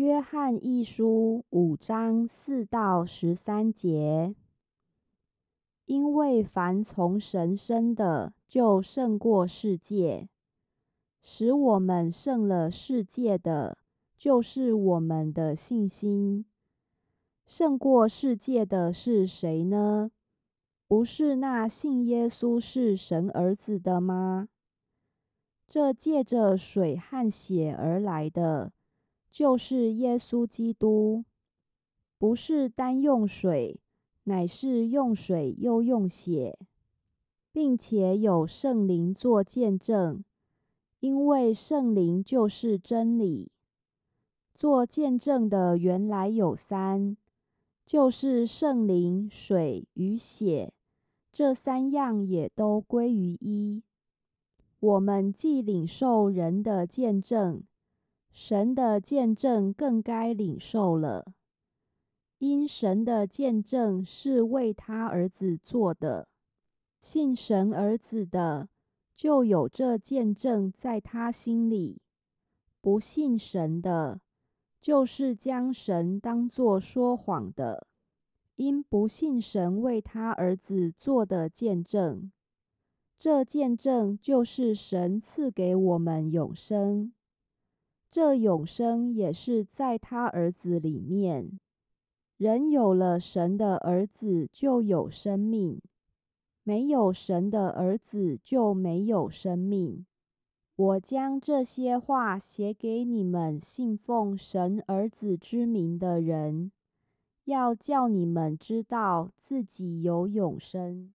约翰一书五章四到十三节，因为凡从神生的，就胜过世界；使我们胜了世界的，就是我们的信心。胜过世界的是谁呢？不是那信耶稣是神儿子的吗？这借着水和血而来的。就是耶稣基督，不是单用水，乃是用水又用血，并且有圣灵作见证，因为圣灵就是真理。做见证的原来有三，就是圣灵、水与血，这三样也都归于一。我们既领受人的见证。神的见证更该领受了，因神的见证是为他儿子做的。信神儿子的，就有这见证在他心里；不信神的，就是将神当作说谎的，因不信神为他儿子做的见证。这见证就是神赐给我们永生。这永生也是在他儿子里面。人有了神的儿子，就有生命；没有神的儿子，就没有生命。我将这些话写给你们信奉神儿子之名的人，要叫你们知道自己有永生。